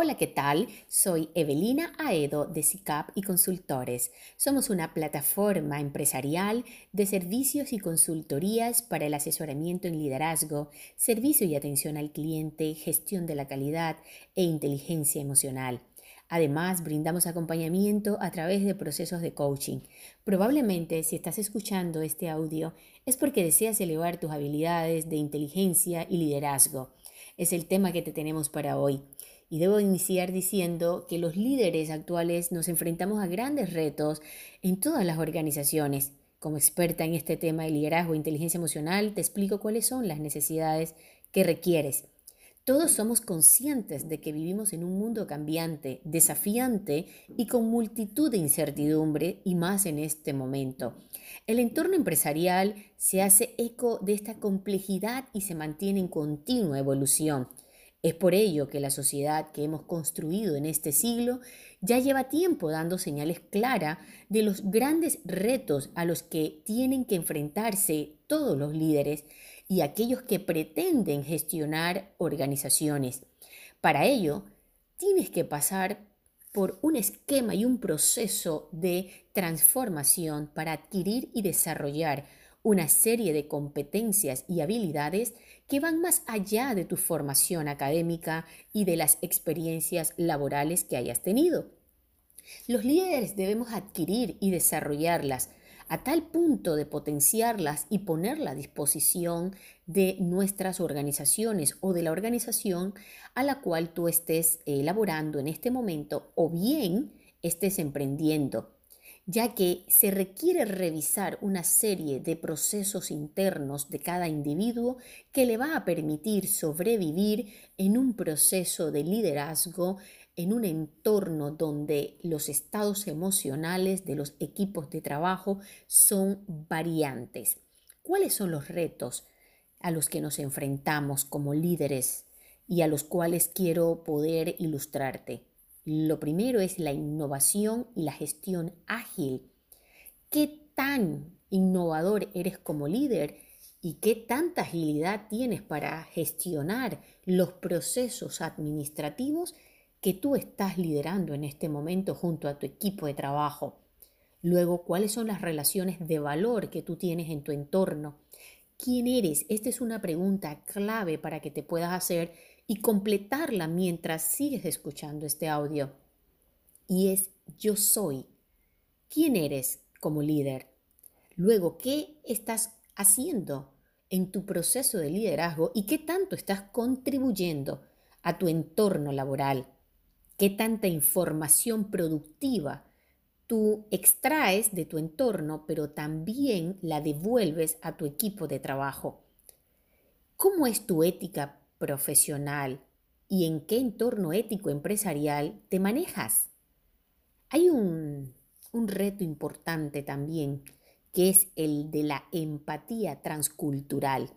Hola, ¿qué tal? Soy Evelina Aedo de SICAP y Consultores. Somos una plataforma empresarial de servicios y consultorías para el asesoramiento en liderazgo, servicio y atención al cliente, gestión de la calidad e inteligencia emocional. Además, brindamos acompañamiento a través de procesos de coaching. Probablemente, si estás escuchando este audio, es porque deseas elevar tus habilidades de inteligencia y liderazgo. Es el tema que te tenemos para hoy. Y debo iniciar diciendo que los líderes actuales nos enfrentamos a grandes retos en todas las organizaciones. Como experta en este tema de liderazgo e inteligencia emocional, te explico cuáles son las necesidades que requieres. Todos somos conscientes de que vivimos en un mundo cambiante, desafiante y con multitud de incertidumbre y más en este momento. El entorno empresarial se hace eco de esta complejidad y se mantiene en continua evolución. Es por ello que la sociedad que hemos construido en este siglo ya lleva tiempo dando señales claras de los grandes retos a los que tienen que enfrentarse todos los líderes y aquellos que pretenden gestionar organizaciones. Para ello, tienes que pasar por un esquema y un proceso de transformación para adquirir y desarrollar una serie de competencias y habilidades que van más allá de tu formación académica y de las experiencias laborales que hayas tenido. Los líderes debemos adquirir y desarrollarlas a tal punto de potenciarlas y ponerla a disposición de nuestras organizaciones o de la organización a la cual tú estés elaborando en este momento o bien estés emprendiendo ya que se requiere revisar una serie de procesos internos de cada individuo que le va a permitir sobrevivir en un proceso de liderazgo en un entorno donde los estados emocionales de los equipos de trabajo son variantes. ¿Cuáles son los retos a los que nos enfrentamos como líderes y a los cuales quiero poder ilustrarte? Lo primero es la innovación y la gestión ágil. ¿Qué tan innovador eres como líder y qué tanta agilidad tienes para gestionar los procesos administrativos que tú estás liderando en este momento junto a tu equipo de trabajo? Luego, ¿cuáles son las relaciones de valor que tú tienes en tu entorno? ¿Quién eres? Esta es una pregunta clave para que te puedas hacer y completarla mientras sigues escuchando este audio. Y es yo soy. ¿Quién eres como líder? Luego, ¿qué estás haciendo en tu proceso de liderazgo y qué tanto estás contribuyendo a tu entorno laboral? ¿Qué tanta información productiva tú extraes de tu entorno, pero también la devuelves a tu equipo de trabajo? ¿Cómo es tu ética profesional y en qué entorno ético empresarial te manejas. Hay un, un reto importante también, que es el de la empatía transcultural,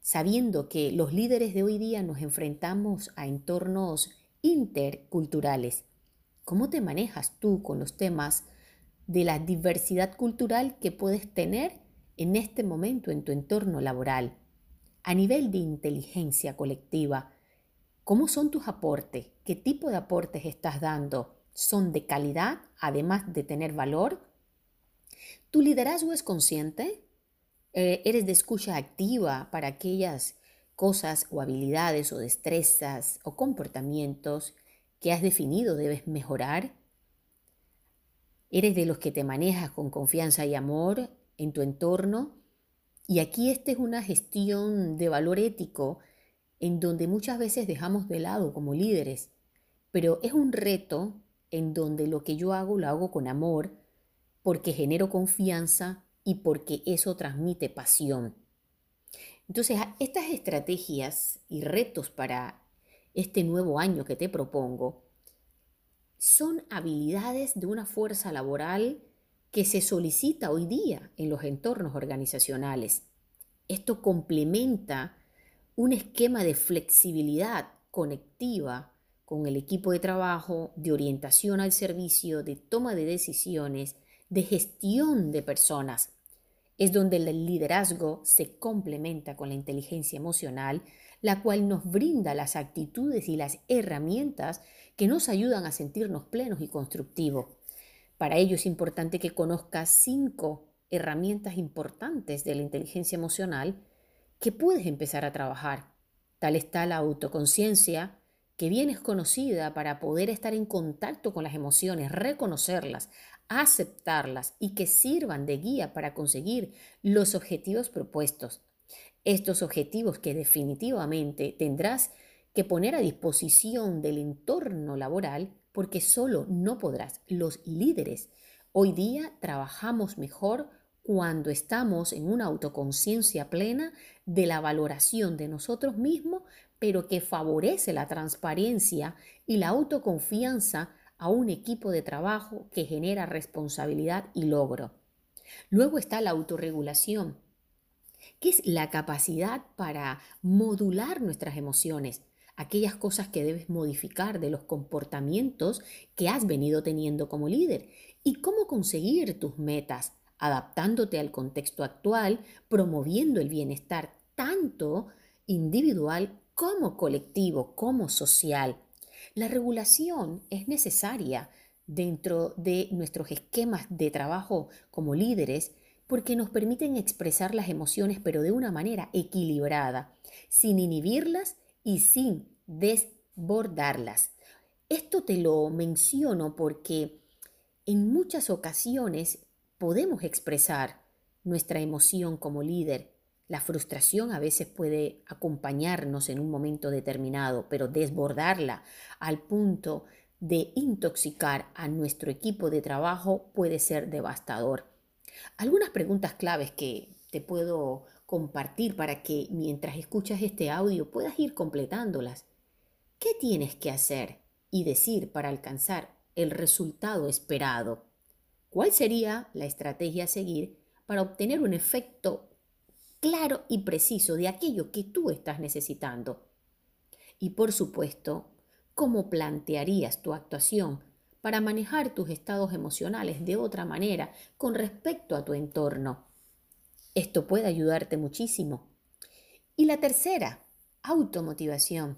sabiendo que los líderes de hoy día nos enfrentamos a entornos interculturales. ¿Cómo te manejas tú con los temas de la diversidad cultural que puedes tener en este momento en tu entorno laboral? A nivel de inteligencia colectiva, ¿cómo son tus aportes? ¿Qué tipo de aportes estás dando? ¿Son de calidad, además de tener valor? ¿Tu liderazgo es consciente? Eh, ¿Eres de escucha activa para aquellas cosas o habilidades o destrezas o comportamientos que has definido debes mejorar? ¿Eres de los que te manejas con confianza y amor en tu entorno? Y aquí esta es una gestión de valor ético en donde muchas veces dejamos de lado como líderes, pero es un reto en donde lo que yo hago lo hago con amor, porque genero confianza y porque eso transmite pasión. Entonces, estas estrategias y retos para este nuevo año que te propongo son habilidades de una fuerza laboral que se solicita hoy día en los entornos organizacionales. Esto complementa un esquema de flexibilidad conectiva con el equipo de trabajo, de orientación al servicio, de toma de decisiones, de gestión de personas. Es donde el liderazgo se complementa con la inteligencia emocional, la cual nos brinda las actitudes y las herramientas que nos ayudan a sentirnos plenos y constructivos. Para ello es importante que conozcas cinco herramientas importantes de la inteligencia emocional que puedes empezar a trabajar. Tal está la autoconciencia, que bien es conocida para poder estar en contacto con las emociones, reconocerlas, aceptarlas y que sirvan de guía para conseguir los objetivos propuestos. Estos objetivos que definitivamente tendrás que poner a disposición del entorno laboral porque solo no podrás. Los líderes hoy día trabajamos mejor cuando estamos en una autoconciencia plena de la valoración de nosotros mismos, pero que favorece la transparencia y la autoconfianza a un equipo de trabajo que genera responsabilidad y logro. Luego está la autorregulación, que es la capacidad para modular nuestras emociones, aquellas cosas que debes modificar de los comportamientos que has venido teniendo como líder y cómo conseguir tus metas, adaptándote al contexto actual, promoviendo el bienestar tanto individual como colectivo, como social. La regulación es necesaria dentro de nuestros esquemas de trabajo como líderes porque nos permiten expresar las emociones pero de una manera equilibrada, sin inhibirlas y sin desbordarlas. Esto te lo menciono porque en muchas ocasiones podemos expresar nuestra emoción como líder. La frustración a veces puede acompañarnos en un momento determinado, pero desbordarla al punto de intoxicar a nuestro equipo de trabajo puede ser devastador. Algunas preguntas claves que te puedo compartir para que mientras escuchas este audio puedas ir completándolas. ¿Qué tienes que hacer y decir para alcanzar el resultado esperado? ¿Cuál sería la estrategia a seguir para obtener un efecto claro y preciso de aquello que tú estás necesitando? Y por supuesto, ¿cómo plantearías tu actuación para manejar tus estados emocionales de otra manera con respecto a tu entorno? Esto puede ayudarte muchísimo. Y la tercera, automotivación.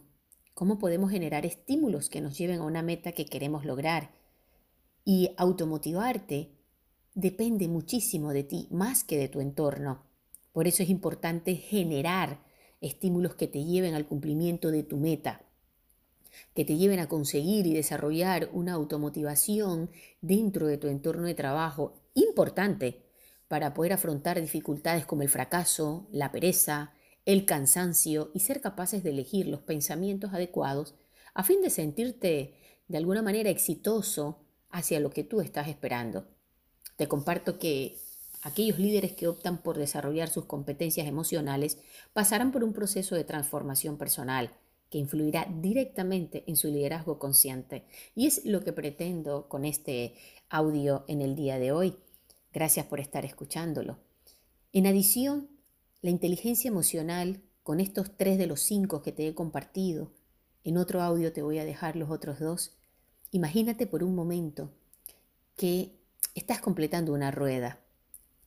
¿Cómo podemos generar estímulos que nos lleven a una meta que queremos lograr? Y automotivarte depende muchísimo de ti, más que de tu entorno. Por eso es importante generar estímulos que te lleven al cumplimiento de tu meta, que te lleven a conseguir y desarrollar una automotivación dentro de tu entorno de trabajo importante para poder afrontar dificultades como el fracaso, la pereza, el cansancio y ser capaces de elegir los pensamientos adecuados a fin de sentirte de alguna manera exitoso hacia lo que tú estás esperando. Te comparto que aquellos líderes que optan por desarrollar sus competencias emocionales pasarán por un proceso de transformación personal que influirá directamente en su liderazgo consciente. Y es lo que pretendo con este audio en el día de hoy. Gracias por estar escuchándolo. En adición, la inteligencia emocional, con estos tres de los cinco que te he compartido, en otro audio te voy a dejar los otros dos, imagínate por un momento que estás completando una rueda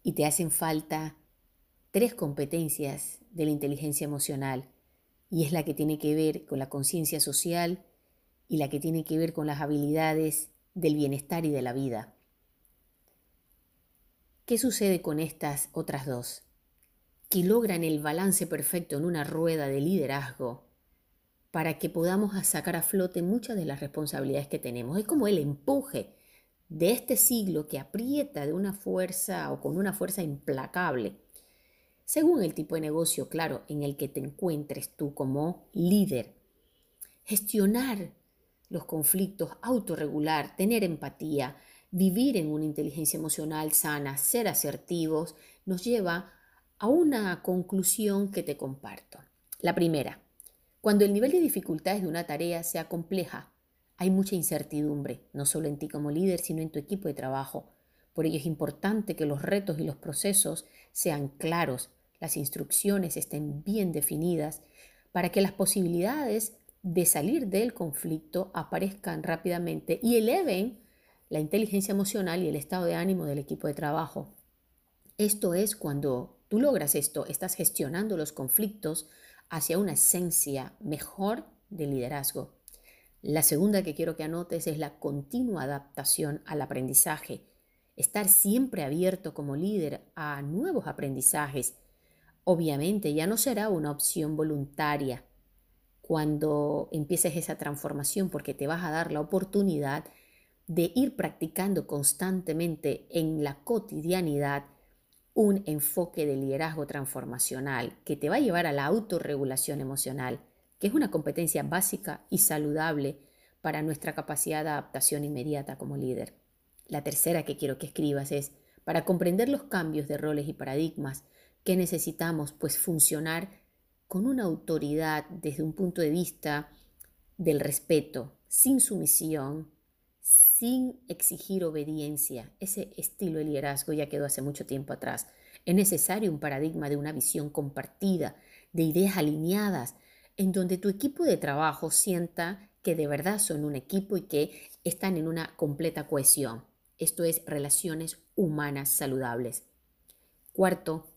y te hacen falta tres competencias de la inteligencia emocional, y es la que tiene que ver con la conciencia social y la que tiene que ver con las habilidades del bienestar y de la vida. ¿Qué sucede con estas otras dos? Que logran el balance perfecto en una rueda de liderazgo para que podamos sacar a flote muchas de las responsabilidades que tenemos. Es como el empuje de este siglo que aprieta de una fuerza o con una fuerza implacable, según el tipo de negocio, claro, en el que te encuentres tú como líder. Gestionar los conflictos, autorregular, tener empatía, vivir en una inteligencia emocional sana, ser asertivos, nos lleva a una conclusión que te comparto. La primera, cuando el nivel de dificultades de una tarea sea compleja, hay mucha incertidumbre, no solo en ti como líder, sino en tu equipo de trabajo. Por ello es importante que los retos y los procesos sean claros, las instrucciones estén bien definidas, para que las posibilidades de salir del conflicto aparezcan rápidamente y eleven la inteligencia emocional y el estado de ánimo del equipo de trabajo. Esto es cuando tú logras esto, estás gestionando los conflictos hacia una esencia mejor de liderazgo. La segunda que quiero que anotes es la continua adaptación al aprendizaje. Estar siempre abierto como líder a nuevos aprendizajes. Obviamente ya no será una opción voluntaria cuando empieces esa transformación porque te vas a dar la oportunidad de ir practicando constantemente en la cotidianidad un enfoque de liderazgo transformacional que te va a llevar a la autorregulación emocional, que es una competencia básica y saludable para nuestra capacidad de adaptación inmediata como líder. La tercera que quiero que escribas es, para comprender los cambios de roles y paradigmas que necesitamos, pues funcionar con una autoridad desde un punto de vista del respeto, sin sumisión, sin exigir obediencia. Ese estilo de liderazgo ya quedó hace mucho tiempo atrás. Es necesario un paradigma de una visión compartida, de ideas alineadas, en donde tu equipo de trabajo sienta que de verdad son un equipo y que están en una completa cohesión. Esto es relaciones humanas saludables. Cuarto,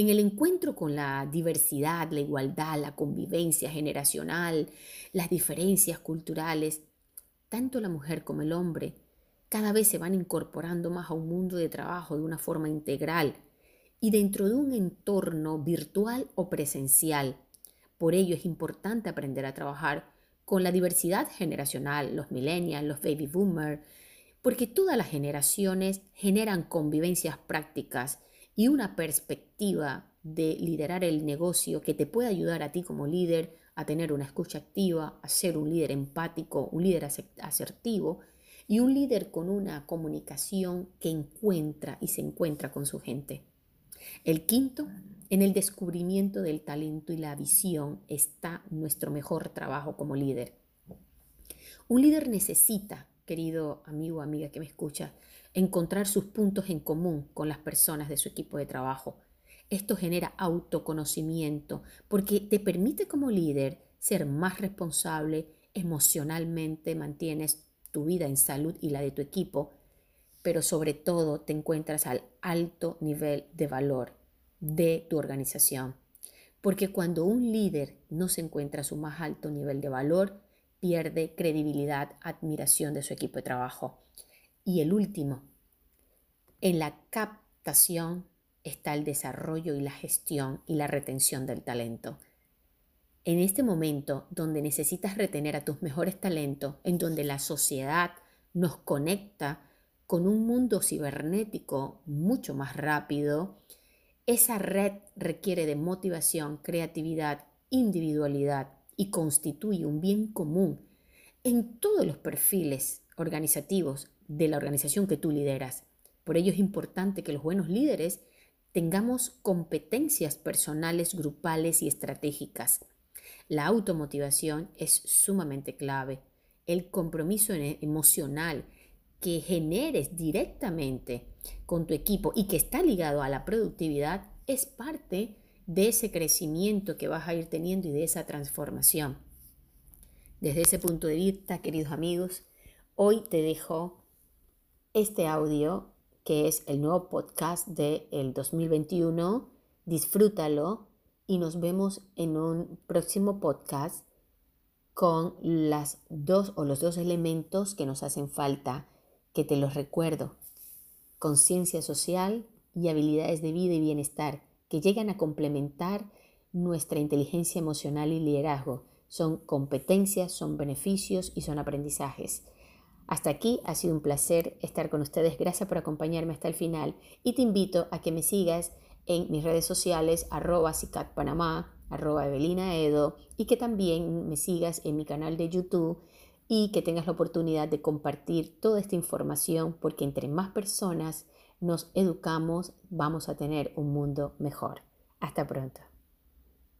en el encuentro con la diversidad, la igualdad, la convivencia generacional, las diferencias culturales, tanto la mujer como el hombre cada vez se van incorporando más a un mundo de trabajo de una forma integral y dentro de un entorno virtual o presencial. Por ello es importante aprender a trabajar con la diversidad generacional, los millennials, los baby boomers, porque todas las generaciones generan convivencias prácticas y una perspectiva de liderar el negocio que te puede ayudar a ti como líder a tener una escucha activa, a ser un líder empático, un líder asertivo y un líder con una comunicación que encuentra y se encuentra con su gente. El quinto, en el descubrimiento del talento y la visión está nuestro mejor trabajo como líder. Un líder necesita, querido amigo amiga que me escucha, encontrar sus puntos en común con las personas de su equipo de trabajo esto genera autoconocimiento porque te permite como líder ser más responsable, emocionalmente mantienes tu vida en salud y la de tu equipo, pero sobre todo te encuentras al alto nivel de valor de tu organización. Porque cuando un líder no se encuentra a su más alto nivel de valor, pierde credibilidad, admiración de su equipo de trabajo. Y el último, en la captación está el desarrollo y la gestión y la retención del talento. En este momento donde necesitas retener a tus mejores talentos, en donde la sociedad nos conecta con un mundo cibernético mucho más rápido, esa red requiere de motivación, creatividad, individualidad y constituye un bien común en todos los perfiles organizativos de la organización que tú lideras. Por ello es importante que los buenos líderes tengamos competencias personales, grupales y estratégicas. La automotivación es sumamente clave. El compromiso emocional que generes directamente con tu equipo y que está ligado a la productividad es parte de ese crecimiento que vas a ir teniendo y de esa transformación. Desde ese punto de vista, queridos amigos, hoy te dejo este audio que es el nuevo podcast del el 2021. Disfrútalo y nos vemos en un próximo podcast con las dos o los dos elementos que nos hacen falta, que te los recuerdo. Conciencia social y habilidades de vida y bienestar que llegan a complementar nuestra inteligencia emocional y liderazgo. Son competencias, son beneficios y son aprendizajes. Hasta aquí ha sido un placer estar con ustedes. Gracias por acompañarme hasta el final y te invito a que me sigas en mis redes sociales arroba Panamá, arroba Evelina Edo y que también me sigas en mi canal de YouTube y que tengas la oportunidad de compartir toda esta información porque entre más personas nos educamos vamos a tener un mundo mejor. Hasta pronto.